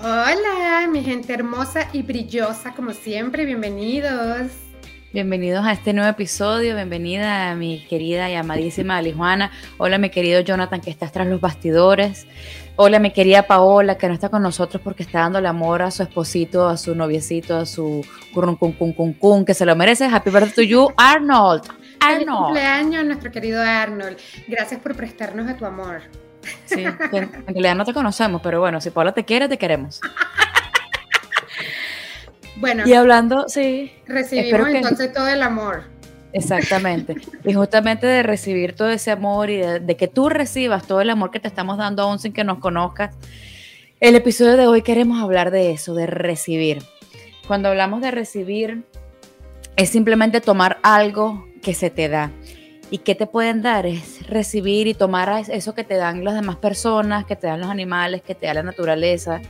Hola, mi gente hermosa y brillosa, como siempre, bienvenidos. Bienvenidos a este nuevo episodio, bienvenida a mi querida y amadísima Alijuana. Hola, mi querido Jonathan, que estás tras los bastidores. Hola, mi querida Paola, que no está con nosotros porque está dando el amor a su esposito, a su noviecito, a su currun cun cun cun cun, que se lo merece. Happy birthday to you, Arnold. Arnold. Feliz cumpleaños, nuestro querido Arnold. Gracias por prestarnos a tu amor. Sí, en realidad no te conocemos, pero bueno, si Paula te quiere, te queremos. Bueno. Y hablando, sí. Recibimos entonces todo el amor. Exactamente. y justamente de recibir todo ese amor y de, que tú recibas todo el amor que te estamos dando aún sin que nos conozcas. El episodio de hoy queremos hablar de eso, de recibir. Cuando hablamos de recibir, es simplemente tomar algo que se te da. ¿Y qué te pueden dar? Es recibir y tomar eso que te dan las demás personas, que te dan los animales, que te da la naturaleza,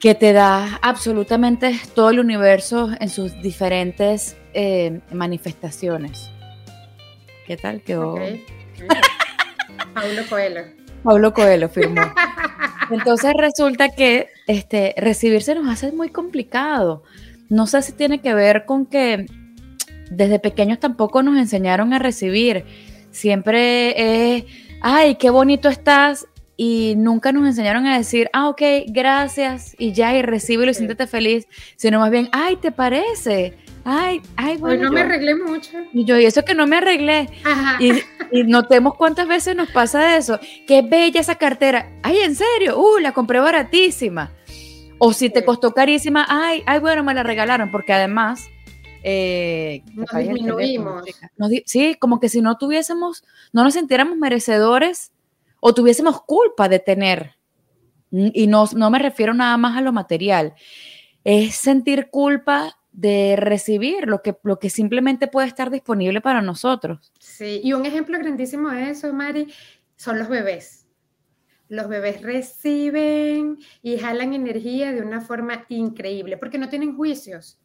que te da absolutamente todo el universo en sus diferentes eh, manifestaciones. ¿Qué tal quedó? Pablo Coelho. Pablo Coelho firmó. Entonces resulta que este, recibirse nos hace muy complicado. No sé si tiene que ver con que desde pequeños tampoco nos enseñaron a recibir. Siempre es, ay, qué bonito estás. Y nunca nos enseñaron a decir, ah, ok, gracias, y ya, y recibe y siéntete feliz, sino más bien, ay, ¿te parece? Ay, ay, bueno. Hoy no me arreglé mucho. Y yo, y eso que no me arreglé. Y, y, notemos cuántas veces nos pasa eso. Qué bella esa cartera. Ay, en serio, uh, la compré baratísima. O si te costó carísima, ay, ay, bueno, me la regalaron, porque además eh, nos disminuimos. sí, como que si no tuviésemos, no nos sintiéramos merecedores o tuviésemos culpa de tener. Y no, no me refiero nada más a lo material. Es sentir culpa de recibir lo que, lo que simplemente puede estar disponible para nosotros. Sí, y un ejemplo grandísimo de eso, Mari, son los bebés. Los bebés reciben y jalan energía de una forma increíble porque no tienen juicios.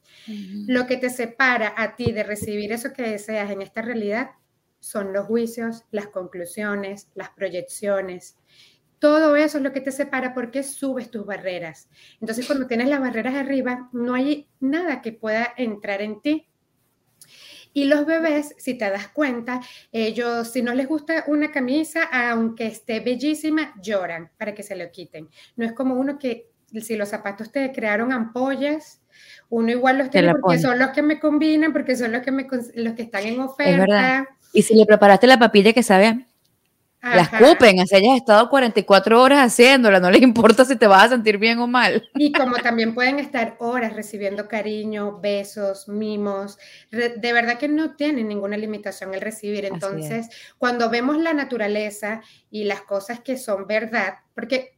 Lo que te separa a ti de recibir eso que deseas en esta realidad son los juicios, las conclusiones, las proyecciones. Todo eso es lo que te separa porque subes tus barreras. Entonces, cuando tienes las barreras arriba, no hay nada que pueda entrar en ti. Y los bebés, si te das cuenta, ellos, si no les gusta una camisa, aunque esté bellísima, lloran para que se lo quiten. No es como uno que, si los zapatos te crearon ampollas, uno igual los tiene porque son los que me combinan, porque son los que, me, los que están en oferta. Es verdad. Y si le preparaste la papilla que sabe, la escupen, así hayas estado 44 horas haciéndola, no les importa si te vas a sentir bien o mal. Y como también pueden estar horas recibiendo cariño, besos, mimos, de verdad que no tienen ninguna limitación el recibir. Entonces, cuando vemos la naturaleza y las cosas que son verdad, porque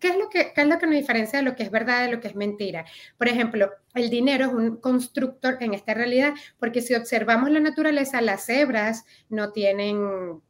¿qué es, lo que, ¿qué es lo que nos diferencia de lo que es verdad de lo que es mentira? Por ejemplo, el dinero es un constructor en esta realidad, porque si observamos la naturaleza, las cebras no tienen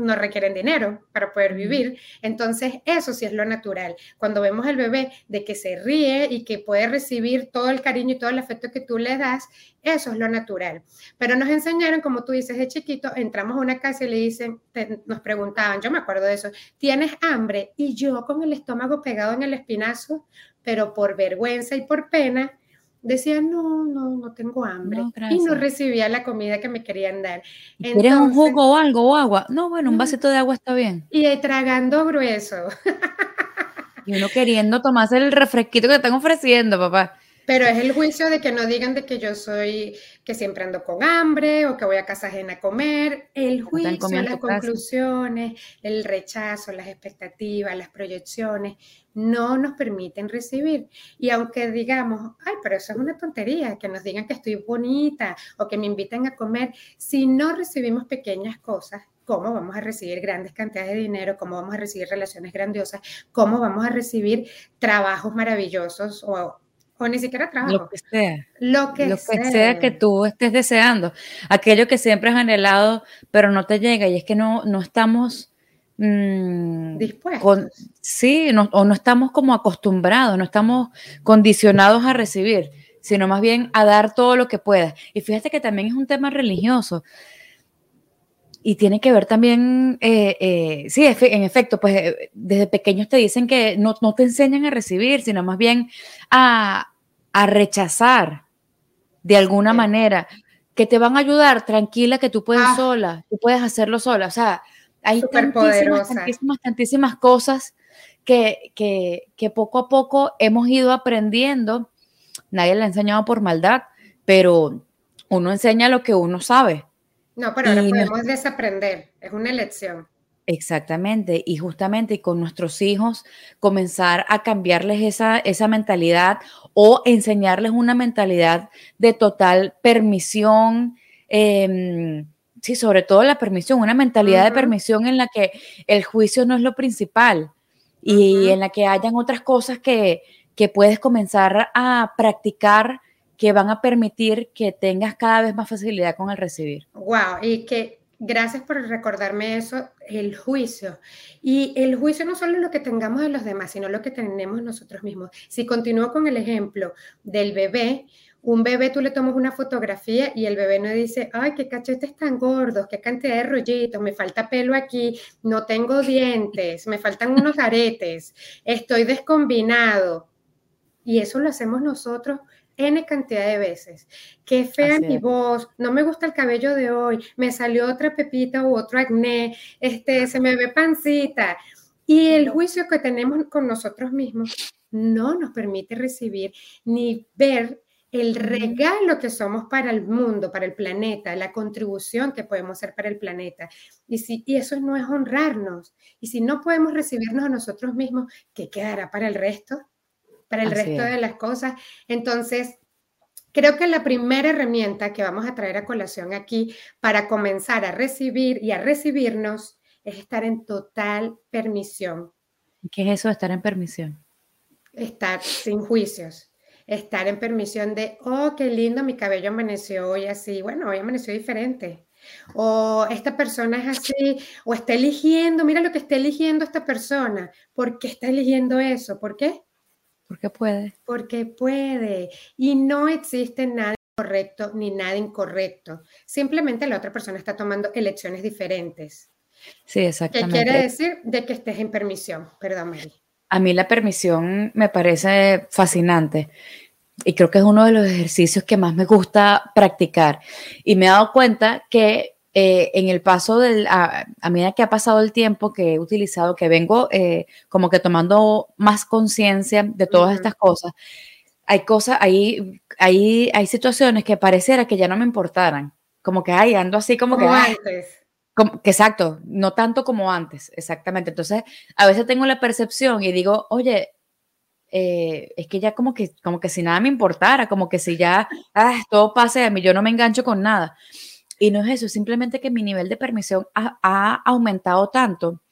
no requieren dinero para poder vivir. Entonces, eso sí es lo natural. Cuando vemos al bebé de que se ríe y que puede recibir todo el cariño y todo el afecto que tú le das, eso es lo natural. Pero nos enseñaron, como tú dices, de chiquito, entramos a una casa y le dicen, nos preguntaban, yo me acuerdo de eso, ¿tienes hambre? Y yo con el estómago pegado en el espinazo, pero por vergüenza y por pena, decía, no, no, no tengo hambre. y no recibía la comida que me querían dar. ¿Quieres un jugo o algo o agua? No, bueno, un vasito de agua está bien. Y tragando grueso. y uno queriendo tomarse el refresquito que te están ofreciendo, papá. Pero es el juicio de que no digan de que yo soy, que siempre ando con hambre o que voy a casa ajena a comer. El juicio, las conclusiones, el rechazo, las expectativas, las proyecciones, no nos permiten recibir. Y aunque digamos, ay, pero eso es una tontería, que nos digan que estoy bonita o que me inviten a comer, si no recibimos pequeñas cosas, cómo vamos a recibir grandes cantidades de dinero, cómo vamos a recibir relaciones grandiosas, cómo vamos a recibir trabajos maravillosos o, o ni siquiera trabajo. Lo que sea. Lo que, lo que sea. que tú estés deseando. Aquello que siempre has anhelado, pero no te llega. Y es que no, no estamos mm, dispuestos. sí, o no estamos como acostumbrados, no estamos condicionados a recibir sino más bien a dar todo lo que puedas. Y fíjate que también es un tema religioso. Y tiene que ver también, eh, eh, sí, en efecto, pues eh, desde pequeños te dicen que no, te enseñan a recibir, sino más bien a, rechazar de alguna manera, que te van a ayudar, tranquila, que tú puedes ah. sola, tú puedes hacerlo sola. O sea, hay tantísimas, tantísimas, tantísimas cosas que, que poco a poco hemos ido aprendiendo nadie le ha enseñado por maldad, pero uno enseña lo que uno sabe. No, pero ahora podemos desaprender, es una elección. Exactamente, y justamente y con nuestros hijos comenzar a cambiarles esa, esa mentalidad o enseñarles una mentalidad de total permisión, em, sí, sobre todo la permisión, una mentalidad de permisión en la que el juicio no es lo principal y en la que hayan otras cosas que, que puedes comenzar a practicar que van a permitir que tengas cada vez más facilidad con el recibir. Wow, y que gracias por recordarme eso, el juicio. Y el juicio no solo lo que tengamos de los demás, sino lo que tenemos nosotros mismos. Si continúo con el ejemplo del bebé, un bebé tú le tomas una fotografía y el bebé no dice, ay, qué cachetes tan gordos, qué cantidad de rollitos, me falta pelo aquí, no tengo dientes, me faltan unos aretes, estoy descombinado. Y eso lo hacemos nosotros N cantidad de veces. Qué fea mi voz, no me gusta el cabello de hoy, me salió otra pepita u otro acné, este, se me ve pancita. Y el juicio que tenemos con nosotros mismos no nos permite recibir ni ver el regalo que somos para el mundo, para el planeta, la contribución que podemos hacer para el planeta. Y, si, y eso no es honrarnos. Y si no podemos recibirnos a nosotros mismos, ¿qué quedará para el resto? para el resto de las cosas. Entonces, creo que la primera herramienta que vamos a traer a colación aquí para comenzar a recibir y a recibirnos es estar en total permisión. ¿Qué es eso de estar en permisión? Estar sin juicios, estar en permisión de, oh, qué lindo, mi cabello amaneció hoy así, bueno, hoy amaneció diferente. O esta persona es así, o está eligiendo, mira lo que está eligiendo esta persona. ¿Por qué está eligiendo eso? ¿Por qué? Porque puede. Porque puede. Y no existe nada correcto ni nada incorrecto. Simplemente la otra persona está tomando elecciones diferentes. Sí, exactamente. ¿Qué quiere decir? De que estés en permisión. Perdón. A mí la permisión me parece fascinante y creo que es uno de los ejercicios que más me gusta practicar. Y me he dado cuenta que eh, en el paso del, a, medida que ha pasado el tiempo que he utilizado, que vengo eh, como que tomando más conciencia de todas estas cosas, hay cosas, hay, hay, hay situaciones que pareciera que ya no me importaran, como que, ay, ando así como, que... antes. Exacto, no tanto como antes, exactamente. Entonces, a veces tengo la percepción y digo, oye, eh, es que ya como que, como que si nada me importara, como que si ya ah, todo pase a mí, yo no me engancho con nada. Y no es eso, simplemente que mi nivel de permisión ha, aumentado tanto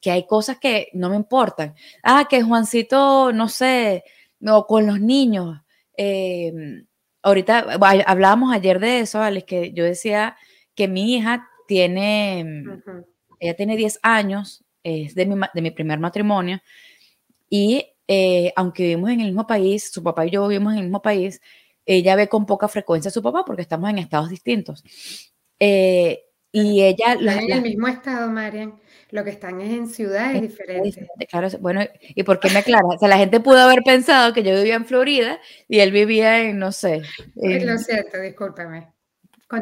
que hay cosas que no me importan. Ah, que Juancito, no sé, o con los niños. Em, ahorita hablábamos ayer de eso, Alex, que yo decía que mi hija tiene, ella tiene 10 años, es de mi, de mi primer matrimonio, y eh, aunque vivimos en el mismo país, su papá y yo vivimos en el mismo país, ella ve con poca frecuencia a su papá porque estamos en estados distintos. Eh, y ella... en el mismo estado, Marian. Lo que están es en ciudades diferentes. Claro, bueno, ¿y por qué me aclaras? O sea, la gente pudo haber pensado que yo vivía en Florida y él vivía en, no sé. Es lo cierto, discúlpame.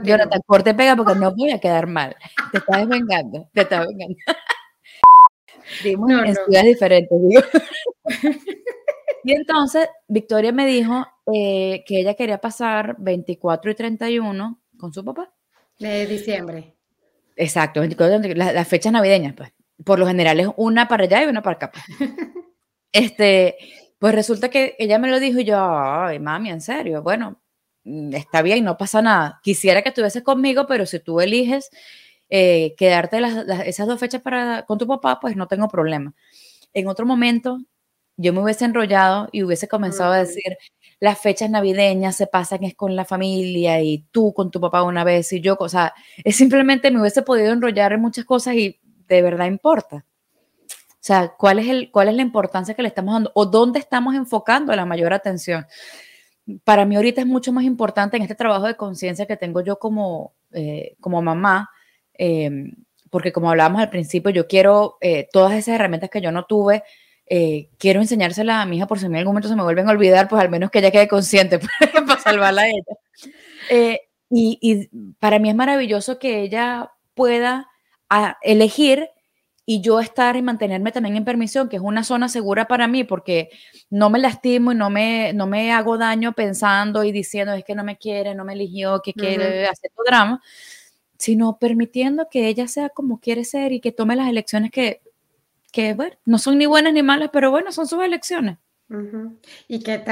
Jonathan, corte pega porque no voy a quedar mal. Te estás vengando, te estás vengando. en ciudades diferentes, digo. Y entonces Victoria me dijo eh, que ella quería pasar 24 y 31 con su papá. De diciembre. Exacto, 24, las, fechas navideñas, pues. Por lo general es una para allá y una para acá. Pues. este, pues resulta que ella me lo dijo y yo, ay, mami, en serio, bueno, está bien, no pasa nada. Quisiera que estuvieses conmigo, pero si tú eliges eh, quedarte esas dos fechas para, con tu papá, pues no tengo problema. En otro momento, yo me hubiese enrollado y hubiese comenzado a decir, las fechas navideñas se pasan es con la familia y tú con tu papá una vez y yo, o sea, es simplemente me hubiese podido enrollar en muchas cosas y de verdad importa. O sea, ¿cuál es, el, ¿cuál es la importancia que le estamos dando o dónde estamos enfocando la mayor atención? Para mí ahorita es mucho más importante en este trabajo de conciencia que tengo yo como, eh, como mamá, em, porque como hablábamos al principio, yo quiero eh, todas esas herramientas que yo no tuve, eh, quiero enseñárselas a mi hija por si en algún momento se me vuelven a olvidar, pues al menos que ella quede consciente para salvarla a ella. Y, para mí es maravilloso que ella pueda ah, elegir y yo estar y mantenerme también en permisión, que es una zona segura para mí, porque no me lastimo y no me, no me hago daño pensando y diciendo es que no me quiere, no me eligió, que quiere hacer tu drama, sino permitiendo que ella sea como quiere ser y que tome las elecciones que que bueno, no son ni buenas ni malas, pero bueno, son sus elecciones. Y que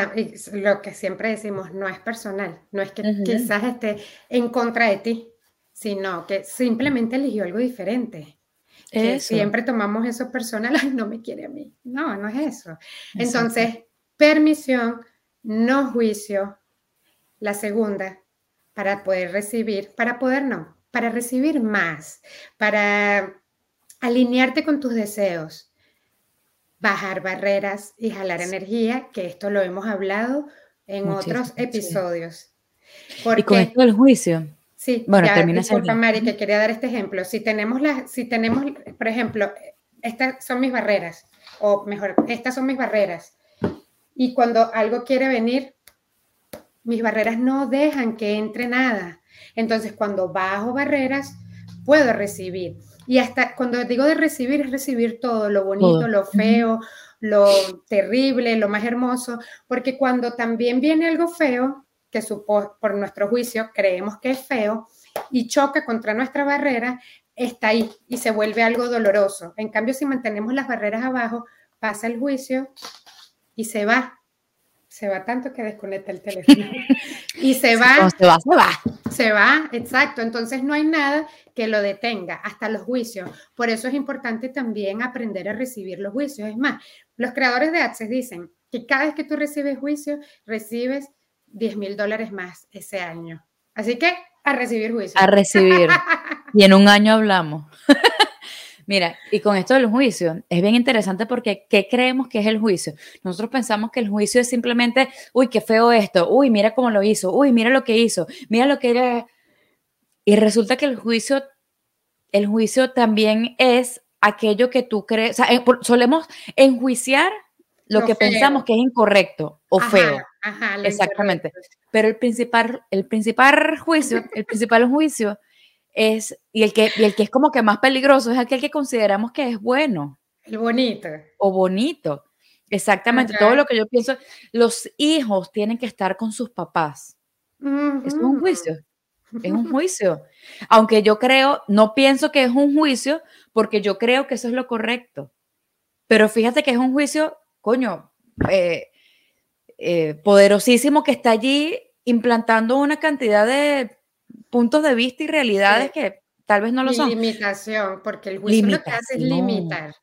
lo que siempre decimos, no es personal, no es que quizás esté en contra de ti, sino que simplemente eligió algo diferente. Siempre tomamos eso personal, no me quiere a mí. No, no es eso. Entonces, permisión, no juicio. La segunda, para poder recibir, para poder no, para recibir más, para alinearte con tus deseos, bajar barreras y jalar energía, que esto lo hemos hablado en otros episodios. y con esto del juicio. Sí, bueno, ya, termina disculpa, Mari, que quería dar este ejemplo. Si tenemos, las, si tenemos, por ejemplo, estas son mis barreras, o mejor, estas son mis barreras. Y cuando algo quiere venir, mis barreras no dejan que entre nada. Entonces, cuando bajo barreras, puedo recibir. Y hasta cuando digo de recibir, es recibir todo, lo bonito, lo feo, lo terrible, lo más hermoso, porque cuando también viene algo feo, que por nuestro juicio creemos que es feo, y choca contra nuestra barrera, está ahí y se vuelve algo doloroso. En cambio, si mantenemos las barreras abajo, pasa el juicio y se va se va tanto que desconecta el teléfono. y se va. se va, se va. Se va, exacto. Entonces no hay nada que lo detenga, hasta los juicios. Por eso es importante también aprender a recibir los juicios. Es más, los creadores de Access dicen que cada vez que tú recibes juicio, recibes 10 mil dólares más ese año. Así que a recibir juicios. A recibir. y en un año hablamos. Mira, y con esto del juicio, es bien interesante porque ¿qué creemos que es el juicio? Nosotros pensamos que el juicio es simplemente, uy, qué feo esto, uy, mira cómo lo hizo, uy, mira lo que hizo, mira lo que era. Y resulta que el juicio, el juicio también es aquello que tú crees, o sea, solemos enjuiciar lo, que pensamos que es incorrecto o feo. Ajá, Exactamente. Pero el principal, el principal juicio, el principal juicio es, y el, que, el que es como que más peligroso es aquel que consideramos que es bueno. El bonito. O bonito. Exactamente, todo lo que yo pienso, los hijos tienen que estar con sus papás. Es un juicio, es un juicio. Aunque yo creo, no pienso que es un juicio, porque yo creo que eso es lo correcto. Pero fíjate que es un juicio, coño, eh, eh, poderosísimo que está allí implantando una cantidad de puntos de vista y realidades que tal vez no lo son. Limitación, porque el juicio lo que hace es limitar.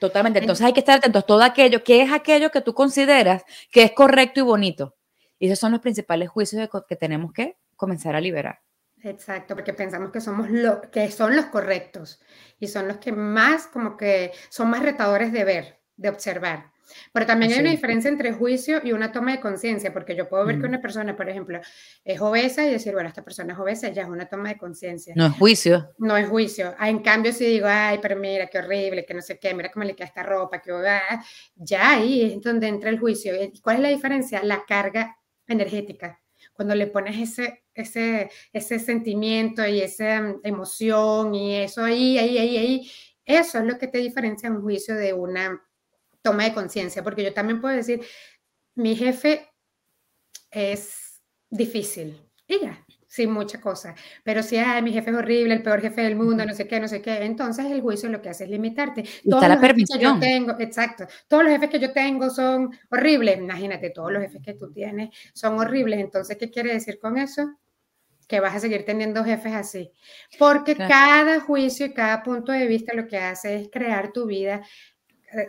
Totalmente. Entonces hay que estar atentos a todo aquello que es aquello que tú consideras que es correcto y bonito. Y esos son los principales juicios que tenemos que comenzar a liberar. Exacto, porque pensamos que somos lo que son los correctos y son los que más como que son más retadores de ver, de observar. Pero también hay una diferencia entre juicio y una toma de conciencia, porque yo puedo ver que mm. una persona, por ejemplo, es obesa y decir, bueno, esta persona es obesa, ya es una toma de conciencia. No es juicio. No es juicio. Ah, en cambio, si digo, ay, pero mira, qué horrible, que no sé qué, mira cómo le queda esta ropa, que ah", ya ahí es donde entra el juicio. ¿Cuál es la diferencia? La carga energética. Cuando le pones ese, ese, ese sentimiento y esa mm, emoción y eso ahí, ahí, ahí, ahí, eso es lo que te diferencia un juicio de una toma de conciencia, porque yo también puedo decir, mi jefe es difícil, y ya, sin mucha cosa, pero si hay mi jefe es horrible, el peor jefe del mundo, no sé qué, no sé qué, entonces el juicio lo que hace es limitarte. Todos los jefes que yo tengo, exacto, todos los jefes que yo tengo son horribles, imagínate, todos los jefes que tú tienes son horribles, entonces, ¿qué quiere decir con eso? que vas a seguir teniendo jefes así, porque cada juicio y cada punto de vista lo que hace es crear tu vida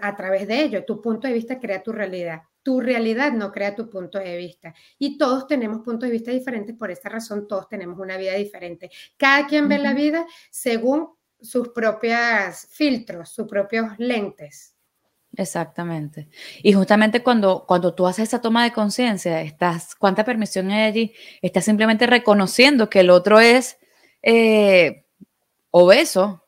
a través de ello. Tu punto de vista crea tu realidad. Tu realidad no crea tu punto de vista. Y todos tenemos puntos de vista diferentes, por esta razón todos tenemos una vida diferente. Cada quien ve la vida según sus propios filtros, sus propios lentes. Exactamente. Y justamente cuando, cuando tú haces esa toma de conciencia, estás, ¿cuánta permisión hay allí? Estás simplemente reconociendo que el otro es eh, obeso,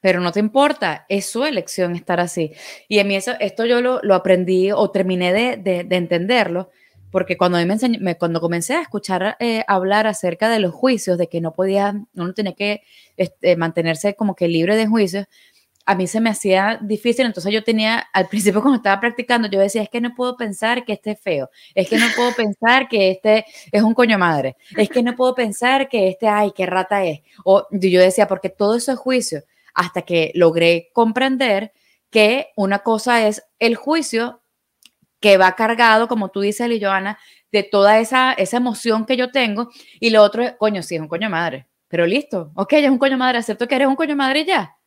pero no te importa, es su elección estar así. Y en mí eso, esto yo lo, lo aprendí o terminé de, de, entenderlo, porque cuando, me, me cuando comencé a escuchar eh, hablar acerca de los juicios, de que no podía, uno tenía que este, mantenerse como que libre de juicios, a mí se me hacía difícil, entonces yo tenía, al principio cuando estaba practicando, yo decía, es que no puedo pensar que este es feo, es que no puedo pensar que este es un coño madre, es que no puedo pensar que este, ay, qué rata es. O yo decía, porque todo eso es juicio, hasta que logré comprender que una cosa es el juicio que va cargado, como tú dices, Joana, de toda esa, esa emoción que yo tengo, y lo otro es, coño, sí, es un coño madre, pero listo, ok, es un coño madre, acepto que eres un coño madre ya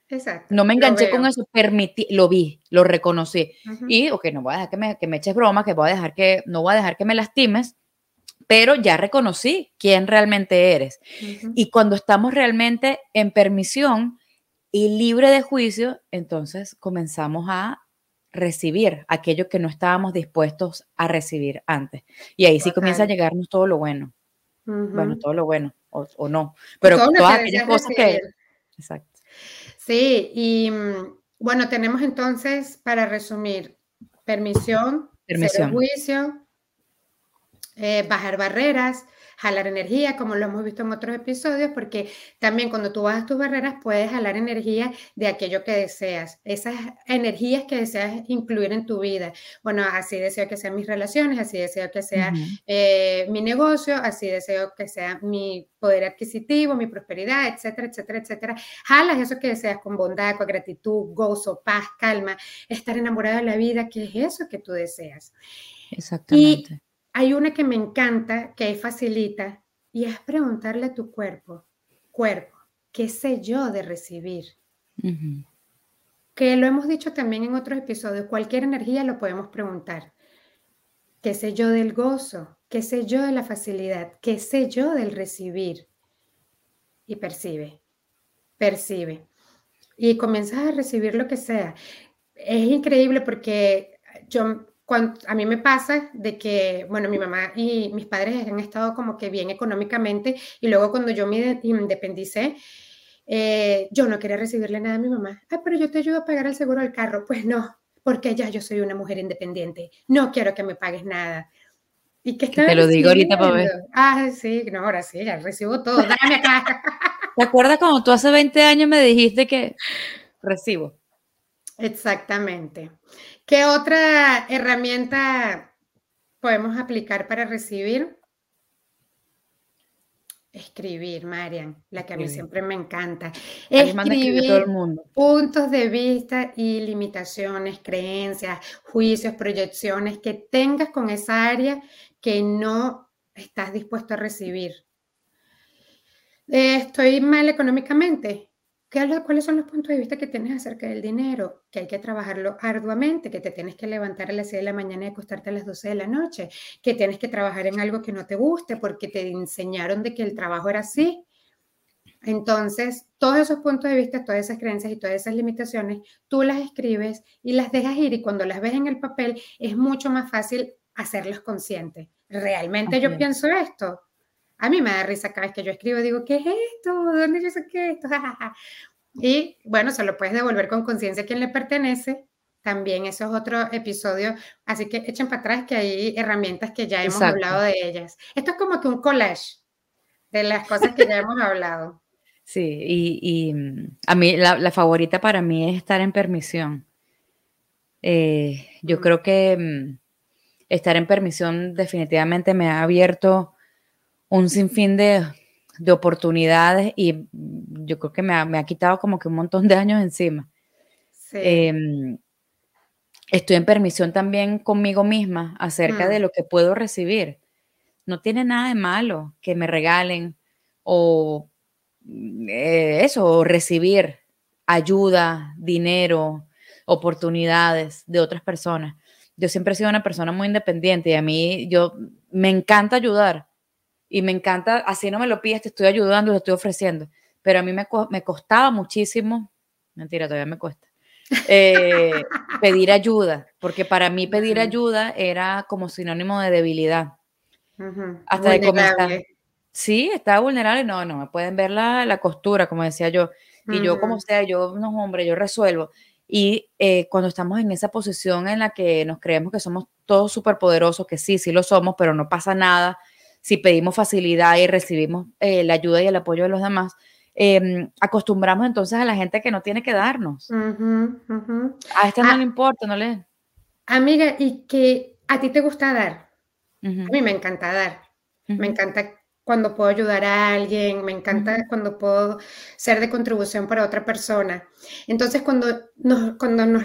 no me enganché con eso, permití, lo vi, lo reconocí. Y, ok, no voy a dejar que me, que me eches broma, que voy a dejar que, no voy a dejar que me lastimes, pero ya reconocí quién realmente eres. Y cuando estamos realmente en permisión y libre de juicio, entonces comenzamos a recibir aquello que no estábamos dispuestos a recibir antes. Y ahí sí comienza a llegarnos todo lo bueno. Bueno, todo lo bueno, o, no. Pero todas aquellas cosas que... Exacto. Sí, y bueno, tenemos entonces, para resumir, permisión, permisión. juicio, eh, bajar barreras, jalar energía, como lo hemos visto en otros episodios, porque también cuando tú bajas tus barreras puedes jalar energía de aquello que deseas, esas energías que deseas incluir en tu vida. Bueno, así deseo que sean mis relaciones, así deseo que sea eh, mi negocio, así deseo que sea mi poder adquisitivo, mi prosperidad, etcétera, etcétera, etcétera. Jalas eso que deseas con bondad, con gratitud, gozo, paz, calma, estar enamorado de la vida, que es eso que tú deseas. Exactamente. Hay una que me encanta, que facilita, y es preguntarle a tu cuerpo, cuerpo, ¿qué sé yo de recibir? Que lo hemos dicho también en otros episodios, cualquier energía lo podemos preguntar. ¿Qué sé yo del gozo? ¿Qué sé yo de la facilidad? ¿Qué sé yo del recibir? Y percibe, percibe. Y comienzas a recibir lo que sea. Es increíble porque yo a mí me pasa de que, bueno, mi mamá y mis padres han estado como que bien económicamente y luego cuando yo me independicé, eh, yo no quería recibirle nada a mi mamá. Ah, pero yo te ayudo a pagar el seguro del carro. Pues no, porque ya yo soy una mujer independiente. No quiero que me pagues nada. ¿Y que Te lo digo ahorita para ver. Ah, sí, no, ahora sí, ya recibo todo. Dame acá. ¿Te acuerdas cuando tú hace 20 años me dijiste que recibo? Exactamente. ¿Qué otra herramienta podemos aplicar para recibir? Escribir, Marian, la que a mí siempre me encanta. Escribir todo el mundo. puntos de vista y limitaciones, creencias, juicios, proyecciones que tengas con esa área que no estás dispuesto a recibir. Eh, estoy mal económicamente. ¿Cuáles son los puntos de vista que tienes acerca del dinero? Que hay que trabajarlo arduamente, que te tienes que levantar a las 6 de la mañana y acostarte a las 12 de la noche, que tienes que trabajar en algo que no te guste porque te enseñaron de que el trabajo era así. Entonces, todos esos puntos de vista, todas esas creencias y todas esas limitaciones, tú las escribes y las dejas ir y cuando las ves en el papel es mucho más fácil hacerlos conscientes. ¿Realmente yo pienso esto? A mí me da risa cada vez que yo escribo, digo, ¿qué es esto? ¿Dónde yo saqué esto? y bueno, se lo puedes devolver con conciencia a quien le pertenece. También eso es otro episodio, así que echen para atrás que hay herramientas que ya hemos hablado de ellas. Esto es como que un collage de las cosas que ya hemos hablado. Sí, y, mm, a mí la, favorita para mí es estar en permisión. Eh, yo mm. creo que mm, estar en permisión definitivamente me ha abierto un sinfín de, de oportunidades y yo creo que me ha, quitado como que un montón de años encima. Em, estoy en permisión también conmigo misma acerca de mm. lo que puedo recibir. no tiene nada de malo que me regalen o eh, eso, recibir ayuda, dinero, oportunidades de otras personas. Yo siempre he sido una persona muy independiente y a mí yo me encanta ayudar y me encanta, así no me lo pides, te estoy ayudando, te estoy ofreciendo, pero a mí me, me costaba muchísimo, mentira, todavía me cuesta, eh, pedir ayuda, porque para mí pedir ayuda era como sinónimo de debilidad. Hasta de comenzar. Sí, estaba vulnerable, no, no, me pueden ver la, la costura, como decía yo. Y yo, como sea, yo, no, hombre, yo resuelvo. Y eh, cuando estamos en esa posición en la que nos creemos que somos todos superpoderosos, que sí, sí lo somos, pero no pasa nada si pedimos facilidad y recibimos eh, la ayuda y el apoyo de los demás, em, acostumbramos entonces a la gente que no tiene que darnos. A este no ah. le importa, no le... Amiga, ¿y que a ti te gusta dar? A mí me encanta dar. Me encanta cuando puedo ayudar a alguien, me encanta cuando puedo ser de contribución para otra persona. Entonces, cuando nos, cuando nos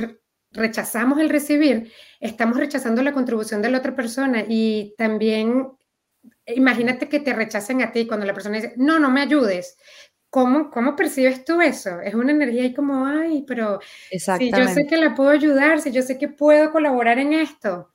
rechazamos el recibir, estamos rechazando la contribución de la otra persona y también imagínate que te rechacen a ti cuando la persona dice, no, no me ayudes. ¿Cómo, ¿Cómo percibes tú eso? Es una energía ahí como, ay, pero si yo sé que la puedo ayudar, si yo sé que puedo colaborar en esto.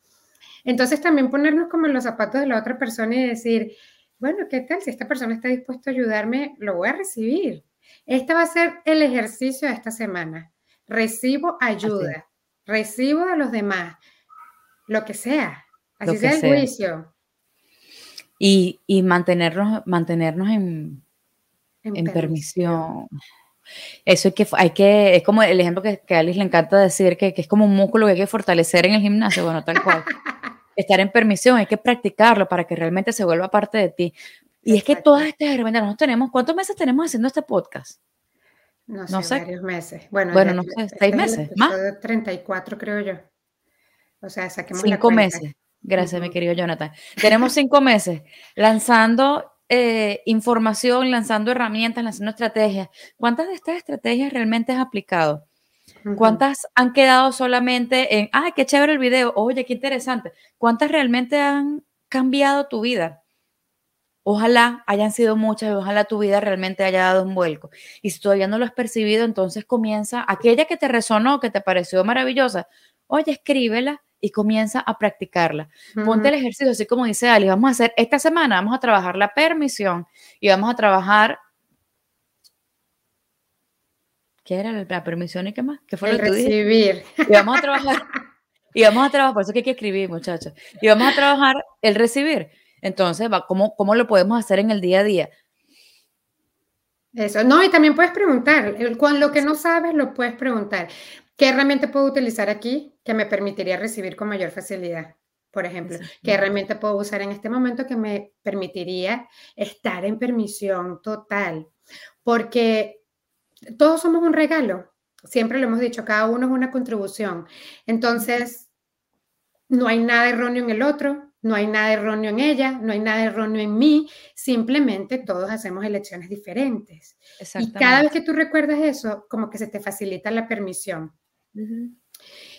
Entonces también ponernos como en los zapatos de la otra persona y decir, bueno, ¿qué tal? Si esta persona está dispuesta a ayudarme, lo voy a recibir. Este va a ser el ejercicio de esta semana. Recibo ayuda, recibo a los demás, lo que sea, así sea el juicio. Y, mantenernos, mantenernos en, en, permisión. Eso es que hay que, es como el ejemplo que, a Alice le encanta decir, que, que, es como un músculo que hay que fortalecer en el gimnasio, bueno, tal cual. estar en permisión, hay que practicarlo para que realmente se vuelva parte de ti. Y es que todas estas herramientas, nosotros tenemos, ¿cuántos meses tenemos haciendo este podcast? No sé, varios meses. Bueno, bueno no sé, seis meses, más. 34 creo yo. O sea, saquemos Cinco meses. Gracias, mi querido Jonathan. Tenemos cinco meses lanzando eh, información, lanzando herramientas, lanzando estrategias. ¿Cuántas de estas estrategias realmente has aplicado? ¿Cuántas han quedado solamente en, ah, qué chévere el video, oye, qué interesante? ¿Cuántas realmente han cambiado tu vida? Ojalá hayan sido muchas y ojalá tu vida realmente haya dado un vuelco. Y si todavía no lo has percibido, entonces comienza aquella que te resonó, que te pareció maravillosa. Oye, escríbela y comienza a practicarla. Ponte el ejercicio, así como dice Ali, vamos a hacer esta semana, vamos a trabajar la permisión y vamos a trabajar ¿Qué era la permisión y qué más? ¿Qué fue lo que recibir. Y vamos a trabajar. y vamos a trabajar, por eso que hay que escribir, muchachos. Y vamos a trabajar el recibir. Entonces, ¿cómo, ¿cómo lo podemos hacer en el día a día? Eso, no, y también puedes preguntar. Con lo que no sabes, lo puedes preguntar. ¿Qué herramienta puedo utilizar aquí que me permitiría recibir con mayor facilidad? Por ejemplo, ¿qué herramienta puedo usar en este momento que me permitiría estar en permisión total? Porque todos somos un regalo, siempre lo hemos dicho, cada uno es una contribución. Entonces, no hay nada erróneo en el otro, no hay nada erróneo en ella, no hay nada erróneo en mí, simplemente todos hacemos elecciones diferentes. Y cada vez que tú recuerdas eso, como que se te facilita la permisión.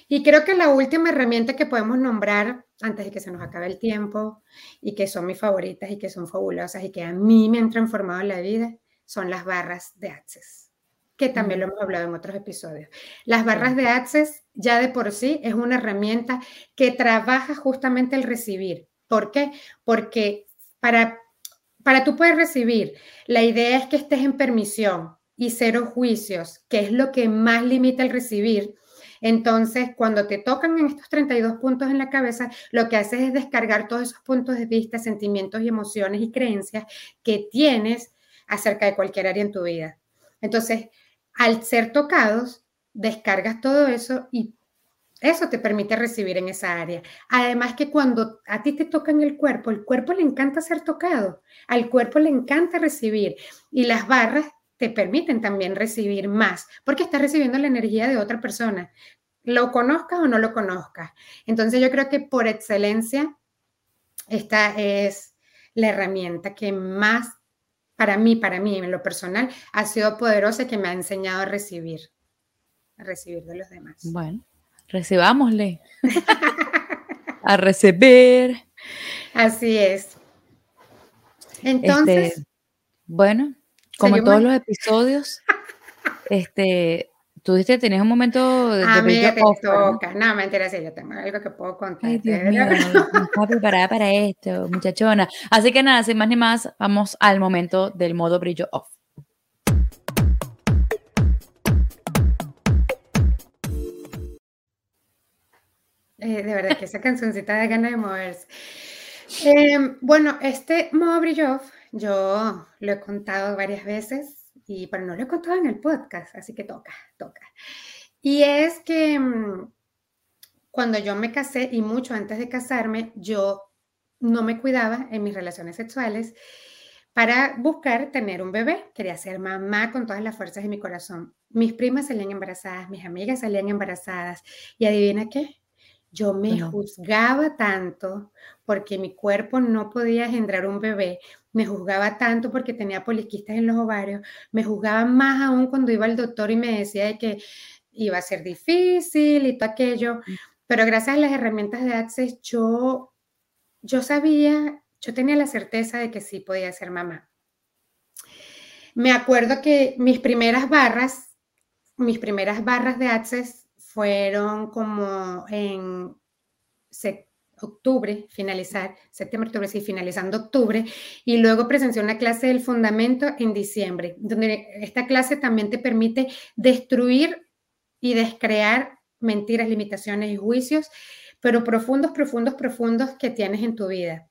Y creo que la última herramienta que podemos nombrar antes de que se nos acabe el tiempo y que son mis favoritas y que son fabulosas y que a mí me han transformado la vida son las barras de Access que también lo hemos hablado en otros episodios. Las barras de Access ya de por sí es una herramienta que trabaja justamente el recibir. ¿Por qué? Porque para, para tú poder recibir, la idea es que estés en permisión y cero juicios, que es lo que más limita el recibir. Entonces, cuando te tocan en estos 32 puntos en la cabeza, lo que haces es descargar todos esos puntos de vista, sentimientos y emociones y creencias que tienes acerca de cualquier área en tu vida. Entonces, al ser tocados, descargas todo eso y eso te permite recibir en esa área. Además que cuando a ti te toca en el cuerpo, el cuerpo le encanta ser tocado, al cuerpo le encanta recibir y las barras te permiten también recibir más, porque estás recibiendo la energía de otra persona, lo conozcas o no lo conozcas. Entonces yo creo que por excelencia, esta es la herramienta que más para mí, para mí, en lo personal, ha sido poderosa y que me ha enseñado a recibir, a recibir de los demás. Bueno, recibámosle. a recibir. Así es. Entonces, este, bueno, como en todos los episodios, este, tú dijiste que tenías un momento de, ah, mira, te toca. No, mentira, sí, yo tengo algo que puedo contar. Ay, Dios mío, no preparada para esto, muchachona. Así que nada, sin más ni más, vamos al momento del modo brillo off. Eh, de verdad que esa cancioncita da ganas de moverse. Em, bueno, este modo brillo off, yo lo he contado varias veces, y pero no lo he contado en el podcast, así que toca, toca. Y es que mm, cuando yo me casé y mucho antes de casarme, yo no me cuidaba en mis relaciones sexuales para buscar tener un bebé. Quería ser mamá con todas las fuerzas de mi corazón. Mis primas salían embarazadas, mis amigas salían embarazadas. Y adivina qué, yo me juzgaba tanto porque mi cuerpo no podía engendrar un bebé, me juzgaba tanto porque tenía poliquistas en los ovarios, me juzgaba más aún cuando iba al doctor y me decía que iba a ser difícil y todo aquello, mm. pero gracias a las herramientas de Access yo, yo sabía, yo tenía la certeza de que sí podía ser mamá. Me acuerdo que mis primeras barras, mis primeras barras de Access fueron como en octubre, finalizar, septiembre, octubre, sí, finalizando octubre, y luego presencié una clase del fundamento en diciembre, donde esta clase también te permite destruir y descrear mentiras, limitaciones y juicios, pero profundos, profundos, profundos que tienes en tu vida.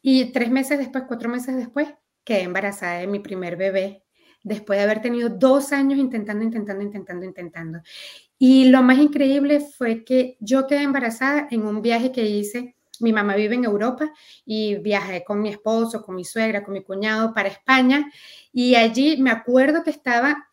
Y tres meses después, cuatro meses después, quedé embarazada de mi primer bebé, después de haber tenido dos años intentando, intentando, intentando, intentando. Y lo más increíble fue que yo quedé embarazada en un viaje que hice. Mi mamá vive en Europa y viajé con mi esposo, con mi suegra, con mi cuñado para España. Y allí me acuerdo que estaba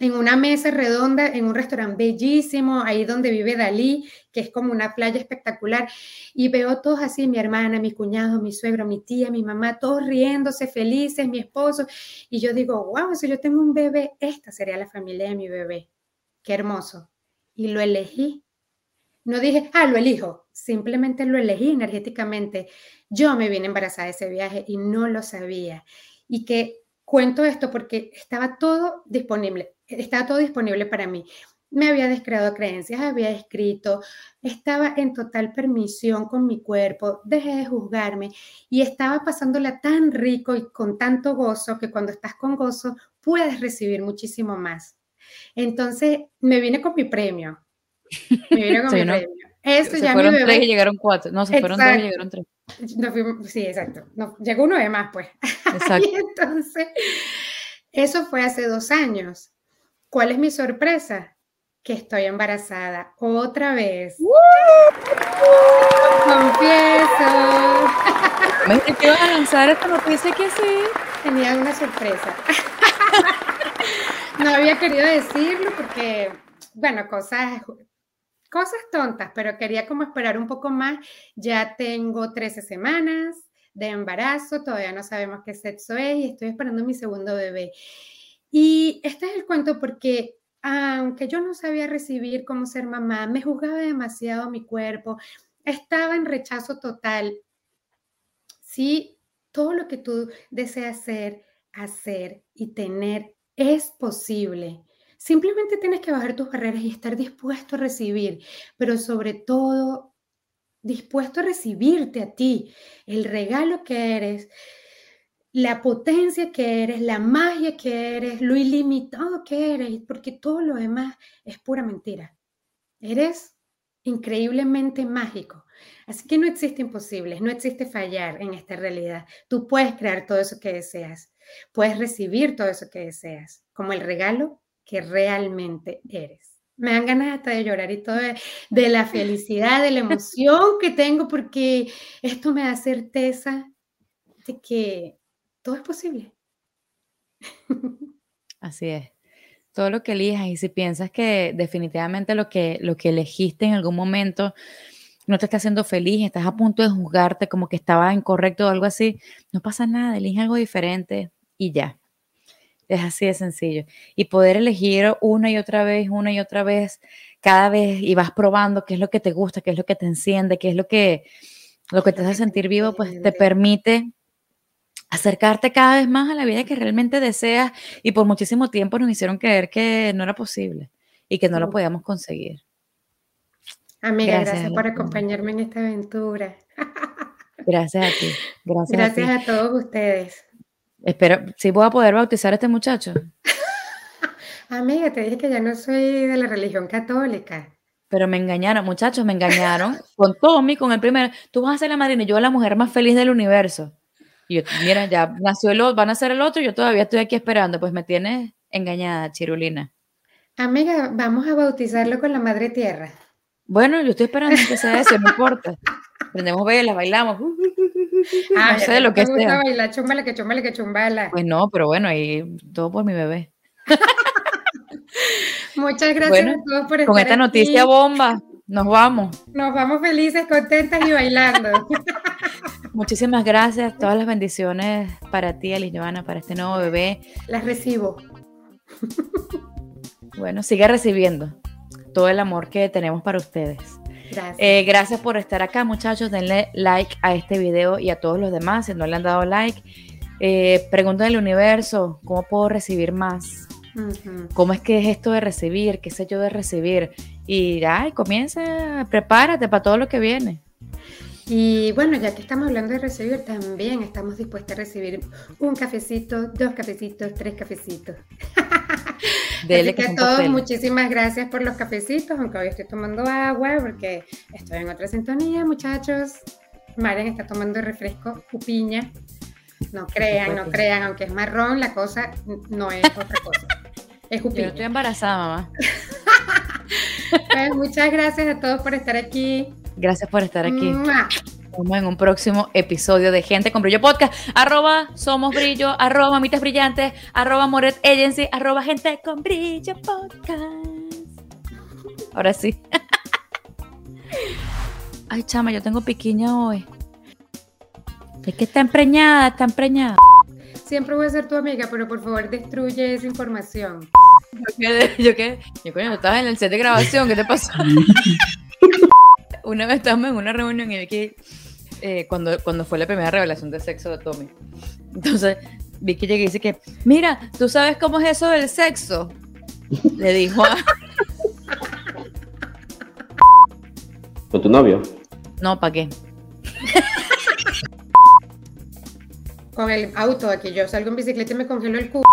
en una mesa redonda en un restaurante bellísimo, ahí donde vive Dalí, que es como una playa espectacular, y veo todos así, mi hermana, mi cuñado, mi suegro, mi tía, mi mamá, todos riéndose, felices, mi esposo, y yo digo, wow, si yo tengo un bebé, esta sería la familia de mi bebé. Qué hermoso. Y lo elegí. No dije, ah, lo elijo. Simplemente lo elegí energéticamente. Yo me vine embarazada de ese viaje y no lo sabía. Y que cuento esto porque estaba todo disponible. Estaba todo disponible para mí. Me había descreado creencias, había escrito, estaba en total permisión con mi cuerpo, dejé de juzgarme y estaba pasándola tan rico y con tanto gozo que cuando estás con gozo puedes recibir muchísimo más. Entonces me vine con mi premio. Me vine con mi premio. Se ya fueron mi bebé. tres y llegaron cuatro. No, se fueron tres y llegaron tres. sí, exacto. No, llegó uno de más, pues. Exacto. y entonces, eso fue hace dos años. ¿Cuál es mi sorpresa? Que estoy embarazada otra vez. ¡Woo! Confieso. ¿Me que ibas a lanzar esta noticia que sí? Tenía una sorpresa. No había querido decirlo porque, bueno, cosas, cosas tontas, pero quería como esperar un poco más. Ya tengo 13 semanas de embarazo, todavía no sabemos qué sexo es y estoy esperando mi segundo bebé. Y este es el cuento porque aunque yo no sabía recibir cómo ser mamá, me juzgaba demasiado mi cuerpo, estaba en rechazo total. Sí, todo lo que tú deseas ser, hacer y tener es posible. Simplemente tienes que bajar tus barreras y estar dispuesto a recibir, pero sobre todo dispuesto a recibirte a ti, el regalo que eres, la potencia que eres, la magia que eres, lo ilimitado que eres, porque todo lo demás es pura mentira. Eres increíblemente mágico. Así que no existe imposible, no existe fallar en esta realidad. Tú puedes crear todo eso que deseas, puedes recibir todo eso que deseas, como el regalo que realmente eres. Me dan ganas hasta de llorar y todo de, la felicidad, de la emoción que tengo, porque esto me da certeza de que todo es posible. Así es. Todo lo que elijas y si piensas que definitivamente lo que, lo que elegiste en algún momento no te está haciendo feliz, estás a punto de juzgarte como que estaba incorrecto o algo así, no pasa nada, elige algo diferente y ya. Es así de sencillo. Y poder elegir una y otra vez, una y otra vez, cada vez y vas probando qué es lo que te gusta, qué es lo que te enciende, qué es lo que, lo que te hace sentir vivo, pues te permite acercarte cada vez más a la vida que realmente deseas y por muchísimo tiempo nos hicieron creer que no era posible y que no lo podíamos conseguir. Amiga, gracias, por acompañarme en esta aventura. Gracias a ti. Gracias, gracias a, todos ustedes. Espero, si voy a poder bautizar a este muchacho. Amiga, te dije que ya no soy de la religión católica. Pero me engañaron, muchachos, me engañaron con Tommy, con el primero. Tú vas a ser la madrina y yo la mujer más feliz del universo. Y yo, mira, ya nació el otro, van a ser el otro y yo todavía estoy aquí esperando. Pues me tienes engañada, Chirulina. Amiga, vamos a bautizarlo con la madre tierra. Bueno, yo estoy esperando que sea eso, no importa. Prendemos velas, bailamos. Ah, no sé lo que sea. bailar, chumbala, que chumbala, que chumbala. Pues no, pero bueno, ahí todo por mi bebé. Muchas gracias a todos por estar Con esta noticia bomba, nos vamos. Nos vamos felices, contentas y bailando. Muchísimas gracias, todas las bendiciones para ti, Ali Joana, para este nuevo bebé. Las recibo. Bueno, sigue recibiendo todo el amor que tenemos para ustedes. Gracias. Eh, gracias por estar acá, muchachos. Denle like a este video y a todos los demás si no le han dado like. Eh, pregunta del universo, ¿cómo puedo recibir más? ¿Cómo es que es esto de recibir? ¿Qué sé yo de recibir? Y ay, comienza, prepárate para todo lo que viene. Y bueno, ya que estamos hablando de recibir, también estamos dispuestos a recibir un cafecito, dos cafecitos, tres cafecitos. Así que a todos, muchísimas gracias por los cafecitos, aunque hoy estoy tomando agua porque estoy en otra sintonía, muchachos. Marian está tomando refresco, cupiña. No crean, no crean, aunque es marrón, la cosa no es otra cosa. Es Yo estoy embarazada, mamá. Pues, muchas gracias a todos por estar aquí. Gracias por estar aquí. Nos vemos en un próximo episodio de Gente con Brillo Podcast. Arroba Somos Brillo, arroba Mamitas Brillantes, arroba Moret Agency, arroba Gente con Brillo Podcast. Ahora sí. Ay, chama, yo tengo piquiña hoy. Es que está empreñada, está empreñada. Siempre voy a ser tu amiga, pero por favor destruye esa información. Yo qué, yo coño, estabas en el set de grabación, ¿qué te pasó? Una vez estábamos en una reunión y vi que eh, cuando, cuando fue la primera revelación de sexo de Tommy. Entonces, vi que llegué y dice que, mira, ¿tú sabes cómo es eso del sexo? Le dijo a... ¿Con tu novio? No, ¿para qué? con el auto, aquí yo salgo en bicicleta y me congelo el culo.